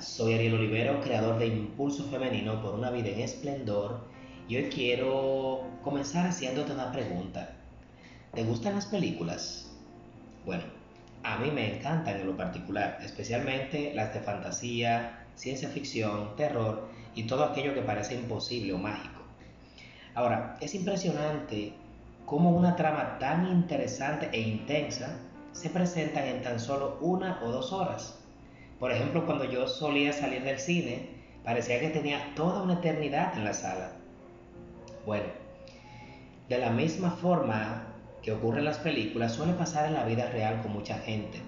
soy Ariel Olivero, creador de Impulso Femenino por una vida en esplendor y hoy quiero comenzar haciéndote una pregunta. ¿Te gustan las películas? Bueno, a mí me encantan en lo particular, especialmente las de fantasía, ciencia ficción, terror y todo aquello que parece imposible o mágico. Ahora, es impresionante cómo una trama tan interesante e intensa se presenta en tan solo una o dos horas. Por ejemplo, cuando yo solía salir del cine, parecía que tenía toda una eternidad en la sala. Bueno, de la misma forma que ocurre en las películas, suele pasar en la vida real con mucha gente.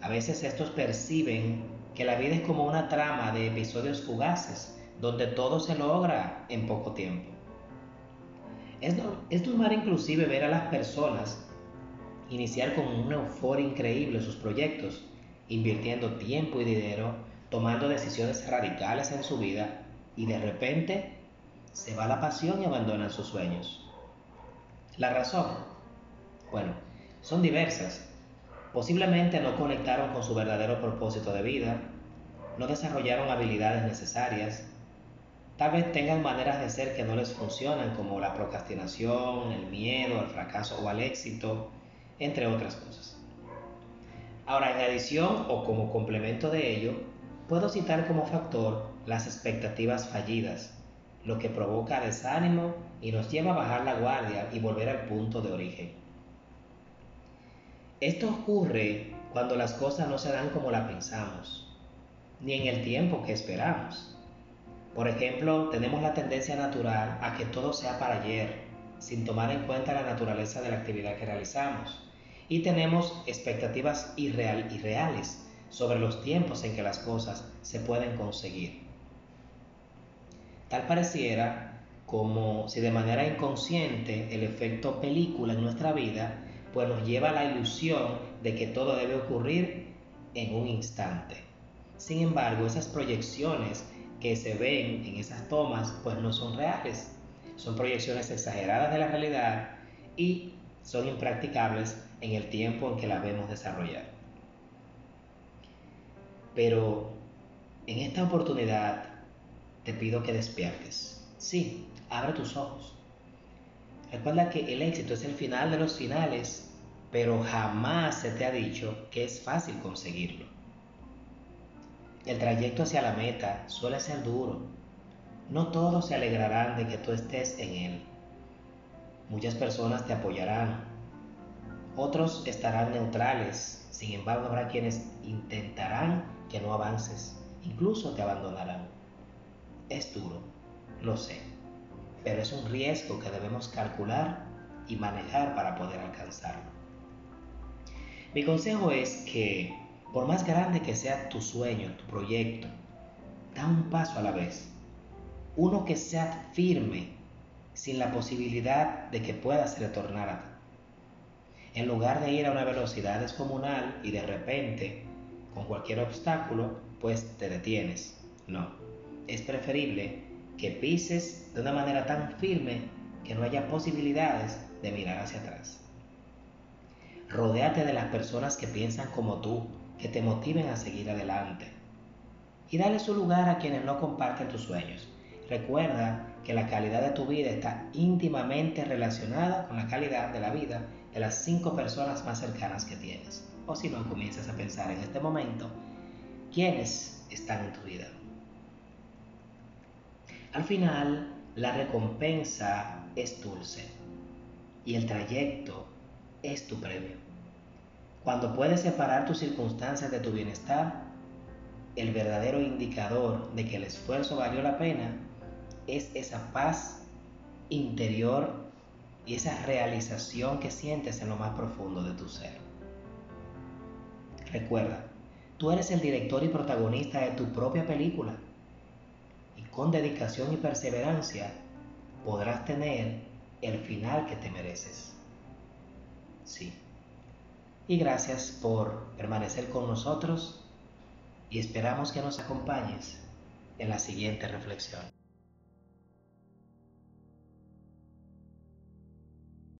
A veces estos perciben que la vida es como una trama de episodios fugaces, donde todo se logra en poco tiempo. Es, es normal inclusive ver a las personas iniciar con una euforia increíble sus proyectos, invirtiendo tiempo y dinero, tomando decisiones radicales en su vida y de repente se va la pasión y abandonan sus sueños. La razón, bueno, son diversas. Posiblemente no conectaron con su verdadero propósito de vida, no desarrollaron habilidades necesarias, tal vez tengan maneras de ser que no les funcionan como la procrastinación, el miedo al fracaso o al éxito, entre otras cosas. Ahora, en adición o como complemento de ello, puedo citar como factor las expectativas fallidas, lo que provoca desánimo y nos lleva a bajar la guardia y volver al punto de origen. Esto ocurre cuando las cosas no se dan como la pensamos, ni en el tiempo que esperamos. Por ejemplo, tenemos la tendencia natural a que todo sea para ayer, sin tomar en cuenta la naturaleza de la actividad que realizamos y tenemos expectativas irreal, irreales sobre los tiempos en que las cosas se pueden conseguir. Tal pareciera como si de manera inconsciente el efecto película en nuestra vida pues nos lleva a la ilusión de que todo debe ocurrir en un instante. Sin embargo, esas proyecciones que se ven en esas tomas pues no son reales. Son proyecciones exageradas de la realidad y son impracticables en el tiempo en que la vemos desarrollar. Pero en esta oportunidad te pido que despiertes. Sí, abre tus ojos. Recuerda que el éxito es el final de los finales, pero jamás se te ha dicho que es fácil conseguirlo. El trayecto hacia la meta suele ser duro. No todos se alegrarán de que tú estés en él. Muchas personas te apoyarán, otros estarán neutrales, sin embargo habrá quienes intentarán que no avances, incluso te abandonarán. Es duro, lo sé, pero es un riesgo que debemos calcular y manejar para poder alcanzarlo. Mi consejo es que, por más grande que sea tu sueño, tu proyecto, da un paso a la vez. Uno que sea firme, sin la posibilidad de que puedas retornar a en lugar de ir a una velocidad descomunal y de repente, con cualquier obstáculo, pues te detienes. No, es preferible que pises de una manera tan firme que no haya posibilidades de mirar hacia atrás. Rodéate de las personas que piensan como tú, que te motiven a seguir adelante. Y dale su lugar a quienes no comparten tus sueños. Recuerda que la calidad de tu vida está íntimamente relacionada con la calidad de la vida de las cinco personas más cercanas que tienes. O si no, comienzas a pensar en este momento, ¿quiénes están en tu vida? Al final, la recompensa es dulce y el trayecto es tu premio. Cuando puedes separar tus circunstancias de tu bienestar, el verdadero indicador de que el esfuerzo valió la pena es esa paz interior y esa realización que sientes en lo más profundo de tu ser. Recuerda, tú eres el director y protagonista de tu propia película y con dedicación y perseverancia podrás tener el final que te mereces. Sí. Y gracias por permanecer con nosotros y esperamos que nos acompañes en la siguiente reflexión.